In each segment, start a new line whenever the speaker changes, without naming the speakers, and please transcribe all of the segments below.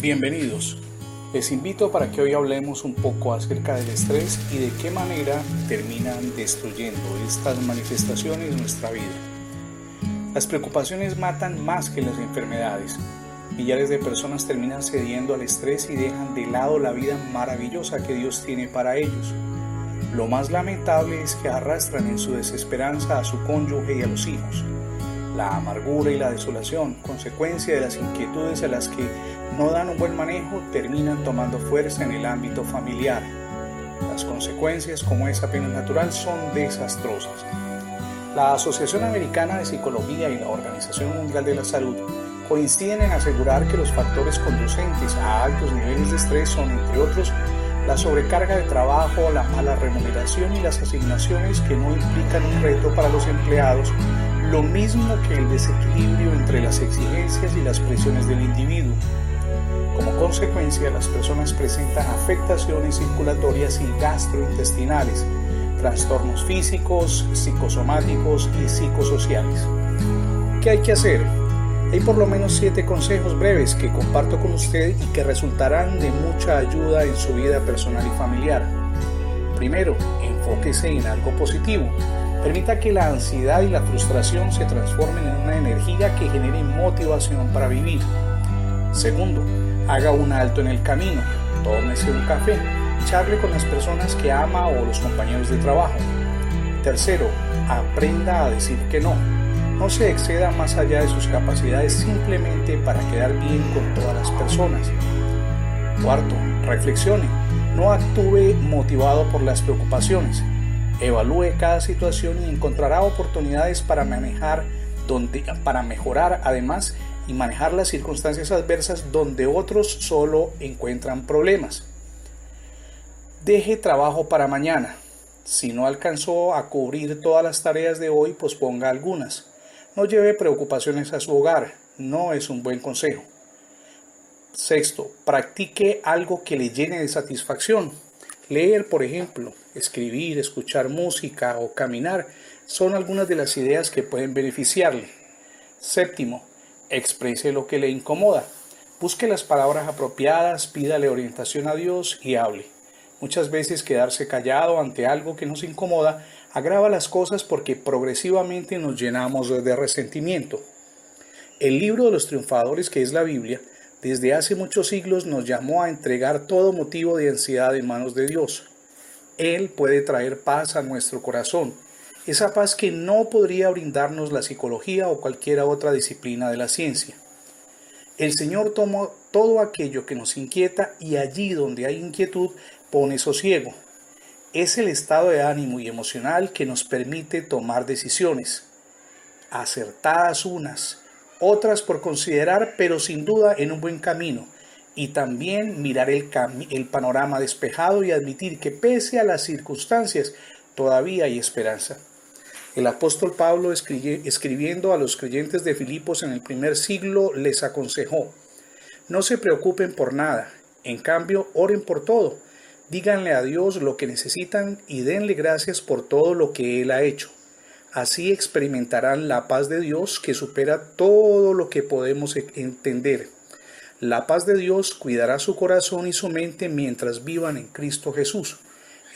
Bienvenidos. Les invito para que hoy hablemos un poco acerca del estrés y de qué manera terminan destruyendo estas manifestaciones en nuestra vida. Las preocupaciones matan más que las enfermedades. Millares de personas terminan cediendo al estrés y dejan de lado la vida maravillosa que Dios tiene para ellos. Lo más lamentable es que arrastran en su desesperanza a su cónyuge y a los hijos la amargura y la desolación, consecuencia de las inquietudes a las que no dan un buen manejo, terminan tomando fuerza en el ámbito familiar. Las consecuencias, como es apenas natural, son desastrosas. La Asociación Americana de Psicología y la Organización Mundial de la Salud coinciden en asegurar que los factores conducentes a altos niveles de estrés son, entre otros, la sobrecarga de trabajo, la mala remuneración y las asignaciones que no implican un reto para los empleados lo mismo que el desequilibrio entre las exigencias y las presiones del individuo. Como consecuencia, las personas presentan afectaciones circulatorias y gastrointestinales, trastornos físicos, psicosomáticos y psicosociales. ¿Qué hay que hacer? Hay por lo menos siete consejos breves que comparto con usted y que resultarán de mucha ayuda en su vida personal y familiar. Primero, enfóquese en algo positivo. Permita que la ansiedad y la frustración se transformen en una energía que genere motivación para vivir. Segundo, haga un alto en el camino, tómese un café, charle con las personas que ama o los compañeros de trabajo. Tercero, aprenda a decir que no. No se exceda más allá de sus capacidades simplemente para quedar bien con todas las personas. Cuarto, reflexione. No actúe motivado por las preocupaciones. Evalúe cada situación y encontrará oportunidades para manejar donde, para mejorar además y manejar las circunstancias adversas donde otros solo encuentran problemas. Deje trabajo para mañana. Si no alcanzó a cubrir todas las tareas de hoy, pues ponga algunas. No lleve preocupaciones a su hogar. No es un buen consejo. Sexto, practique algo que le llene de satisfacción. Leer, por ejemplo, escribir, escuchar música o caminar son algunas de las ideas que pueden beneficiarle. Séptimo, exprese lo que le incomoda. Busque las palabras apropiadas, pídale orientación a Dios y hable. Muchas veces quedarse callado ante algo que nos incomoda agrava las cosas porque progresivamente nos llenamos de resentimiento. El libro de los triunfadores, que es la Biblia, desde hace muchos siglos nos llamó a entregar todo motivo de ansiedad en manos de Dios. Él puede traer paz a nuestro corazón, esa paz que no podría brindarnos la psicología o cualquier otra disciplina de la ciencia. El Señor tomó todo aquello que nos inquieta y allí donde hay inquietud pone sosiego. Es el estado de ánimo y emocional que nos permite tomar decisiones, acertadas unas, otras por considerar, pero sin duda en un buen camino, y también mirar el, el panorama despejado y admitir que pese a las circunstancias, todavía hay esperanza. El apóstol Pablo escribiendo a los creyentes de Filipos en el primer siglo les aconsejó, no se preocupen por nada, en cambio oren por todo, díganle a Dios lo que necesitan y denle gracias por todo lo que Él ha hecho Así experimentarán la paz de Dios que supera todo lo que podemos e-, entender. La paz de Dios cuidará su corazón y su mente mientras vivan en Cristo Jesús.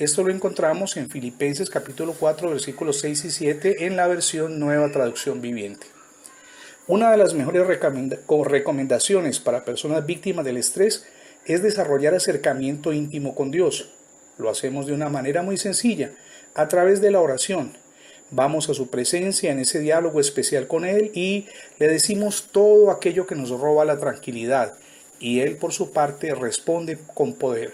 Esto lo encontramos en Filipenses capítulo 4 versículos 6 y 7 en la versión Nueva Traducción Viviente. Una de las mejores recomendaciones para personas víctimas del estrés es desarrollar acercamiento íntimo con Dios. Lo hacemos de una manera muy sencilla, a través de la oración vamos a su presencia en ese diálogo especial con Él y le decimos todo aquello que nos roba la tranquilidad y Él por su parte responde con poder.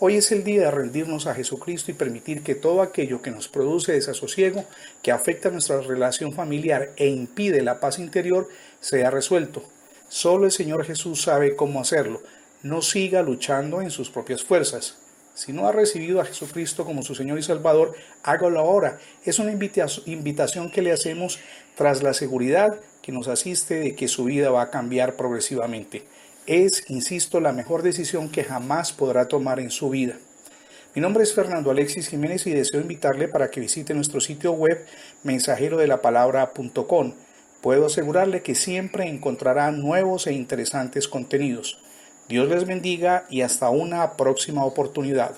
Hoy es el día de rendirnos a Jesucristo y permitir que todo aquello que nos produce desasosiego, que afecta nuestra relación familiar e impide la paz interior, sea resuelto. Solo el Señor Jesús sabe cómo hacerlo. No siga luchando en sus propias fuerzas. Si no ha recibido a Jesucristo como su Señor y Salvador, hágalo ahora. Es una invitación que le hacemos tras la seguridad que nos asiste de que su vida va a cambiar progresivamente. Es, insisto, la mejor decisión que jamás podrá tomar en su vida. Mi nombre es Fernando Alexis Jiménez y deseo invitarle para que visite nuestro sitio web mensajerodelapalabra.com. Puedo asegurarle que siempre encontrará nuevos e interesantes contenidos. Dios les bendiga y hasta una próxima oportunidad.